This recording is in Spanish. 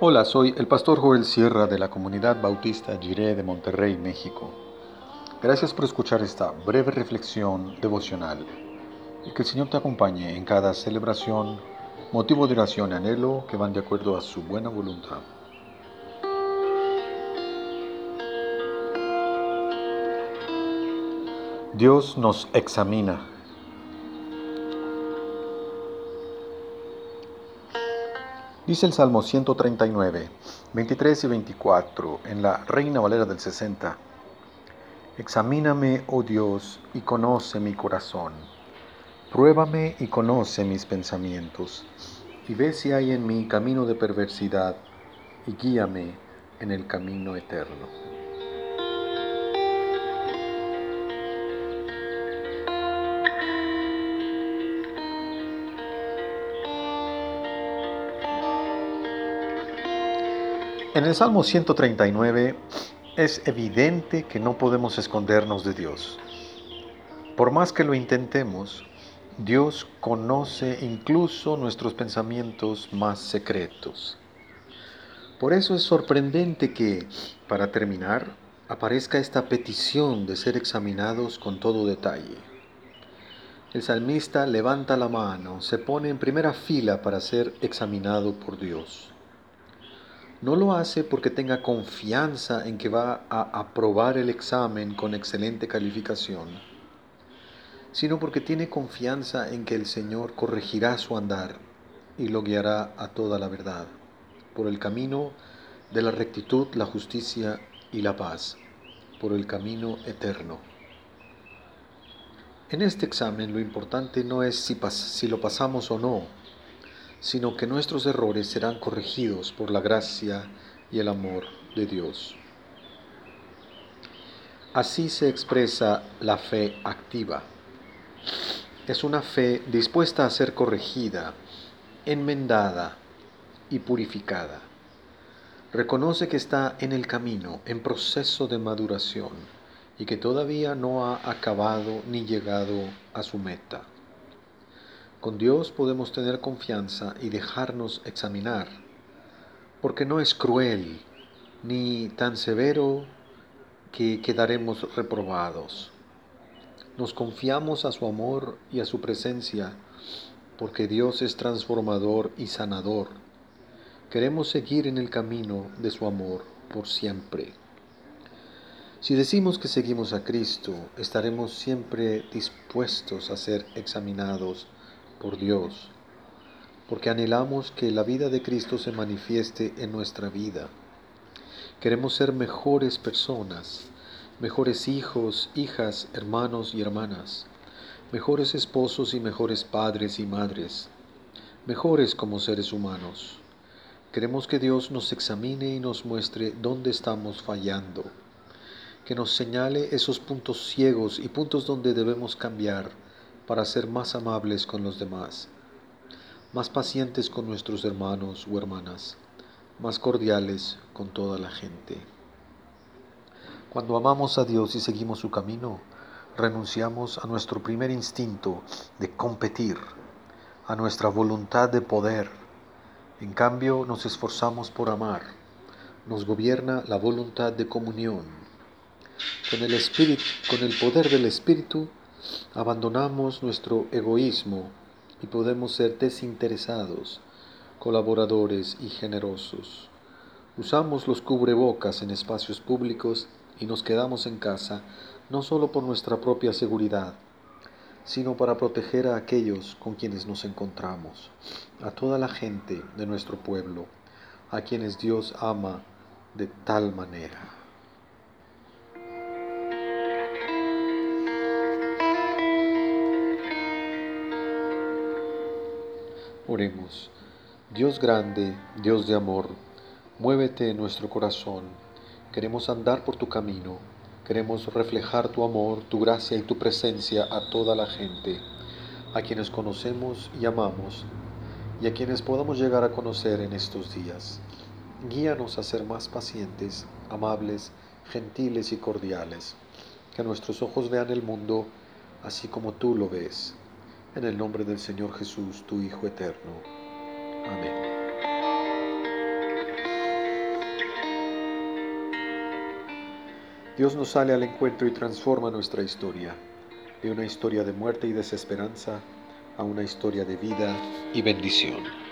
Hola, soy el pastor Joel Sierra de la comunidad bautista Jiré de Monterrey, México. Gracias por escuchar esta breve reflexión devocional y que el Señor te acompañe en cada celebración, motivo de oración y anhelo que van de acuerdo a su buena voluntad. Dios nos examina Dice el Salmo 139, 23 y 24 en la Reina Valera del 60. Examíname, oh Dios, y conoce mi corazón. Pruébame y conoce mis pensamientos, y ve si hay en mí camino de perversidad, y guíame en el camino eterno. En el Salmo 139 es evidente que no podemos escondernos de Dios. Por más que lo intentemos, Dios conoce incluso nuestros pensamientos más secretos. Por eso es sorprendente que, para terminar, aparezca esta petición de ser examinados con todo detalle. El salmista levanta la mano, se pone en primera fila para ser examinado por Dios. No lo hace porque tenga confianza en que va a aprobar el examen con excelente calificación, sino porque tiene confianza en que el Señor corregirá su andar y lo guiará a toda la verdad, por el camino de la rectitud, la justicia y la paz, por el camino eterno. En este examen lo importante no es si, si lo pasamos o no, sino que nuestros errores serán corregidos por la gracia y el amor de Dios. Así se expresa la fe activa. Es una fe dispuesta a ser corregida, enmendada y purificada. Reconoce que está en el camino, en proceso de maduración, y que todavía no ha acabado ni llegado a su meta. Con Dios podemos tener confianza y dejarnos examinar, porque no es cruel ni tan severo que quedaremos reprobados. Nos confiamos a su amor y a su presencia, porque Dios es transformador y sanador. Queremos seguir en el camino de su amor por siempre. Si decimos que seguimos a Cristo, estaremos siempre dispuestos a ser examinados por Dios, porque anhelamos que la vida de Cristo se manifieste en nuestra vida. Queremos ser mejores personas, mejores hijos, hijas, hermanos y hermanas, mejores esposos y mejores padres y madres, mejores como seres humanos. Queremos que Dios nos examine y nos muestre dónde estamos fallando, que nos señale esos puntos ciegos y puntos donde debemos cambiar para ser más amables con los demás, más pacientes con nuestros hermanos o hermanas, más cordiales con toda la gente. Cuando amamos a Dios y seguimos su camino, renunciamos a nuestro primer instinto de competir, a nuestra voluntad de poder. En cambio, nos esforzamos por amar. Nos gobierna la voluntad de comunión. Con el espíritu, con el poder del espíritu, abandonamos nuestro egoísmo y podemos ser desinteresados, colaboradores y generosos. Usamos los cubrebocas en espacios públicos y nos quedamos en casa no solo por nuestra propia seguridad, sino para proteger a aquellos con quienes nos encontramos, a toda la gente de nuestro pueblo, a quienes Dios ama de tal manera. Oremos. Dios grande, Dios de amor, muévete en nuestro corazón. Queremos andar por tu camino. Queremos reflejar tu amor, tu gracia y tu presencia a toda la gente, a quienes conocemos y amamos, y a quienes podamos llegar a conocer en estos días. Guíanos a ser más pacientes, amables, gentiles y cordiales. Que nuestros ojos vean el mundo así como tú lo ves en el nombre del Señor Jesús, tu Hijo eterno. Amén. Dios nos sale al encuentro y transforma nuestra historia, de una historia de muerte y desesperanza a una historia de vida y bendición.